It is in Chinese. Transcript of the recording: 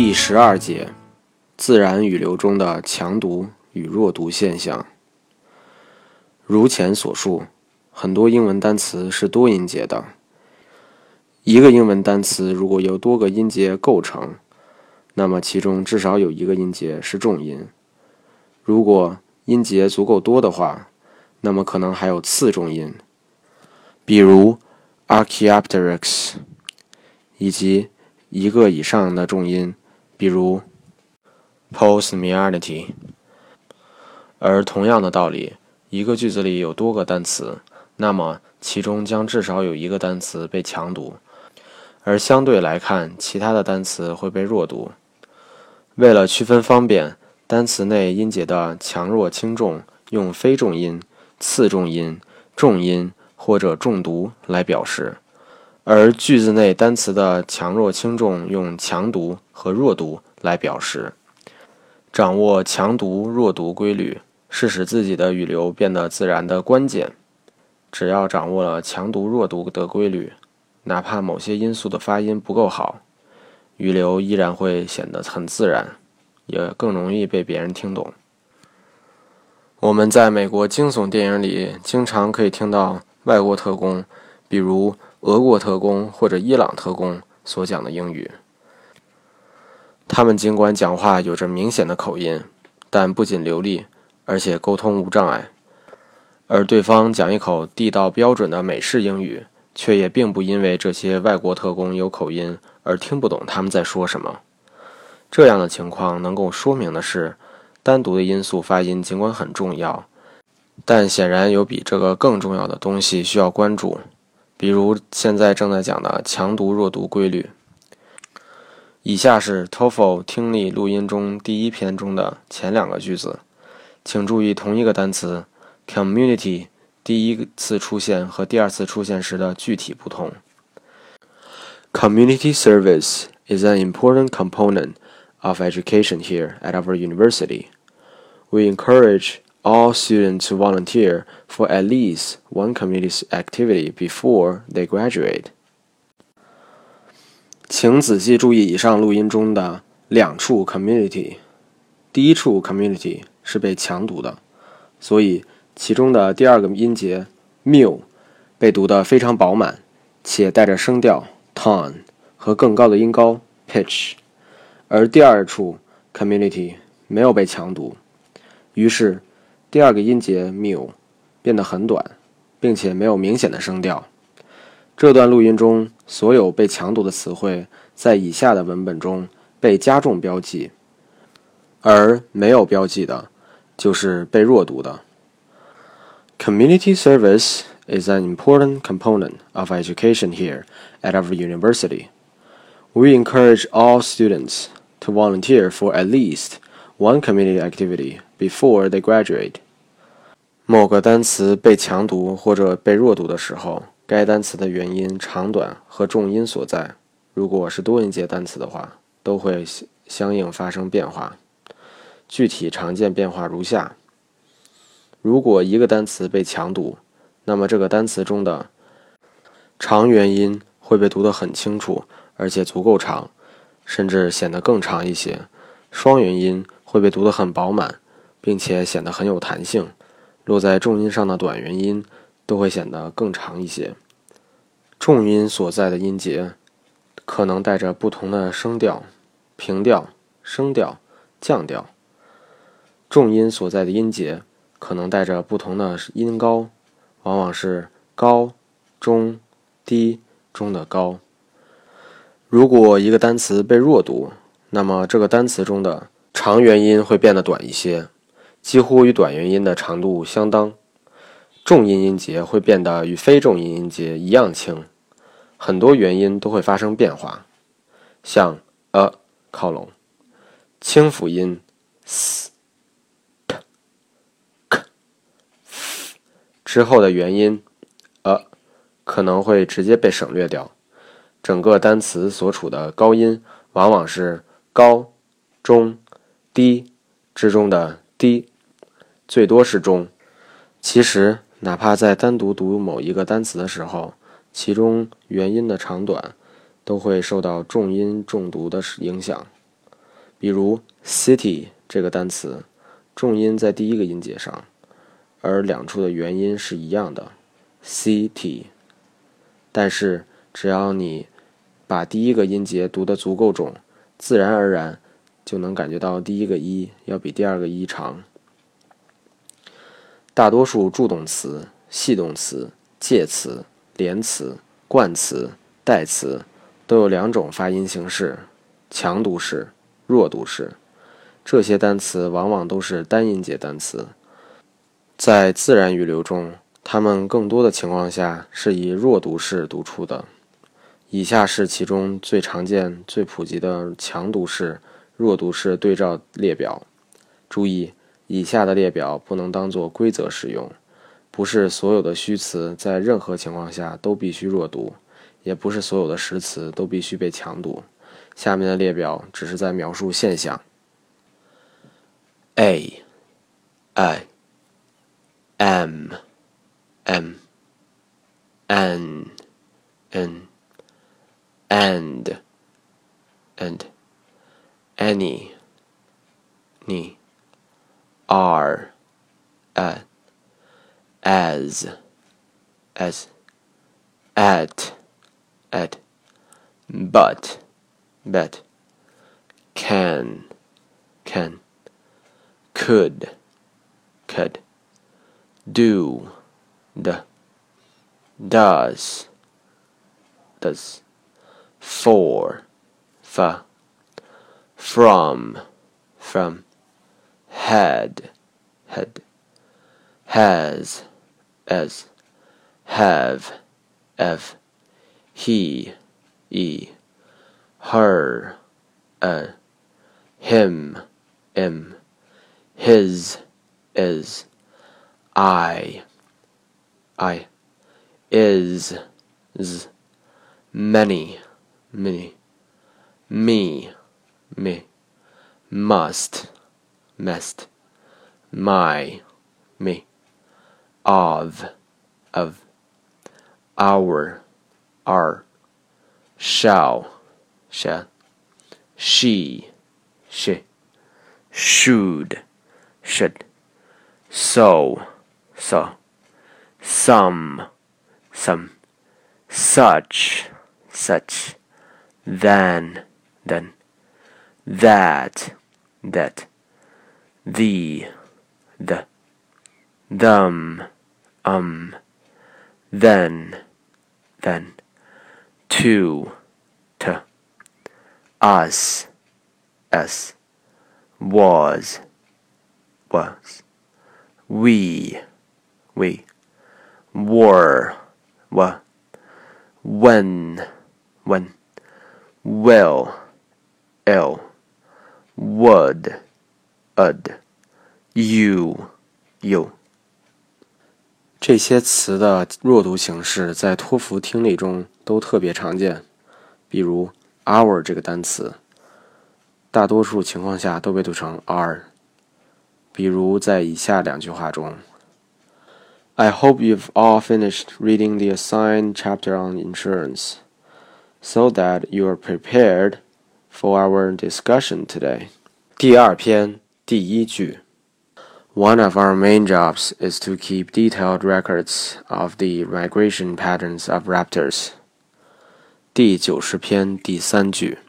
第十二节，自然语流中的强读与弱读现象。如前所述，很多英文单词是多音节的。一个英文单词如果由多个音节构成，那么其中至少有一个音节是重音。如果音节足够多的话，那么可能还有次重音，比如 Archaeopteryx，以及一个以上的重音，比如 Postmearnity。而同样的道理，一个句子里有多个单词，那么其中将至少有一个单词被强读，而相对来看，其他的单词会被弱读。为了区分方便，单词内音节的强弱轻重用非重音、次重音、重音或者重读来表示。而句子内单词的强弱轻重用强读和弱读来表示。掌握强读弱读规律是使自己的语流变得自然的关键。只要掌握了强读弱读的规律，哪怕某些因素的发音不够好，语流依然会显得很自然，也更容易被别人听懂。我们在美国惊悚电影里经常可以听到外国特工，比如。俄国特工或者伊朗特工所讲的英语，他们尽管讲话有着明显的口音，但不仅流利，而且沟通无障碍。而对方讲一口地道标准的美式英语，却也并不因为这些外国特工有口音而听不懂他们在说什么。这样的情况能够说明的是，单独的因素发音尽管很重要，但显然有比这个更重要的东西需要关注。比如现在正在讲的强读弱读规律。以下是 TOEFL 听力录音中第一篇中的前两个句子，请注意同一个单词 community 第一次出现和第二次出现时的具体不同。Community service is an important component of education here at our university. We encourage all students volunteer for at least one community's activity before they graduate. 请仔细注意以上录音中的两处 community。第一处 community 是被强读的，所以其中的第二个音节 mu 被读得非常饱满，且带着声调 tone 和更高的音高 pitch，而第二处 community 没有被强读，于是。第二个音节 mu 变得很短，并且没有明显的声调。这段录音中所有被强读的词汇在以下的文本中被加重标记，而没有标记的就是被弱读的。Community service is an important component of education here at our university. We encourage all students to volunteer for at least one community activity before they graduate。某个单词被强读或者被弱读的时候，该单词的元音、长短和重音所在，如果是多音节单词的话，都会相应发生变化。具体常见变化如下：如果一个单词被强读，那么这个单词中的长元音会被读得很清楚，而且足够长，甚至显得更长一些；双元音会被读得很饱满。并且显得很有弹性，落在重音上的短元音都会显得更长一些。重音所在的音节可能带着不同的声调，平调、升调、降调。重音所在的音节可能带着不同的音高，往往是高、中、低中的高。如果一个单词被弱读，那么这个单词中的长元音会变得短一些。几乎与短元音的长度相当，重音音节会变得与非重音音节一样轻，很多元音都会发生变化，像 a 靠拢，清辅音 s、p、k、f 之后的元音 a 可能会直接被省略掉，整个单词所处的高音往往是高、中、低之中的低。最多是中。其实，哪怕在单独读某一个单词的时候，其中元音的长短都会受到重音重读的影响。比如 city 这个单词，重音在第一个音节上，而两处的元音是一样的，city。但是只要你把第一个音节读得足够重，自然而然就能感觉到第一个一要比第二个一长。大多数助动词、系动词、介词、连词、冠词、代词都有两种发音形式：强读式、弱读式。这些单词往往都是单音节单词，在自然语流中，它们更多的情况下是以弱读式读出的。以下是其中最常见、最普及的强读式、弱读式对照列表。注意，以下的列表不能当做规则使用。不是所有的虚词在任何情况下都必须弱读，也不是所有的实词都必须被强读。下面的列表只是在描述现象。A, I, M, M, any, ni, are, at, as, as, at, at, but, bet, can, can could, could, do, the, does, does, for, fa, from, from, had, had, has, as, have, ev, he, e, her, a, him, im his is I I is z many many me me. Must must my me. Of of. Our our shall shall she she. Should should, so, so, some, some, such, such, then, then, that, that, the, the, them, um, then, then, to, to, us, us, was, was, we, we, were, were, when, when, will, ill, would, ud, you, you。这些词的弱读形式在托福听力中都特别常见，比如 our 这个单词，大多数情况下都被读成 are。比如在以下两句话中：I hope you've all finished reading the assigned chapter on insurance, so that you are prepared for our discussion today. 第二篇第一句：One of our main jobs is to keep detailed records of the migration patterns of raptors. 第九十篇第三句。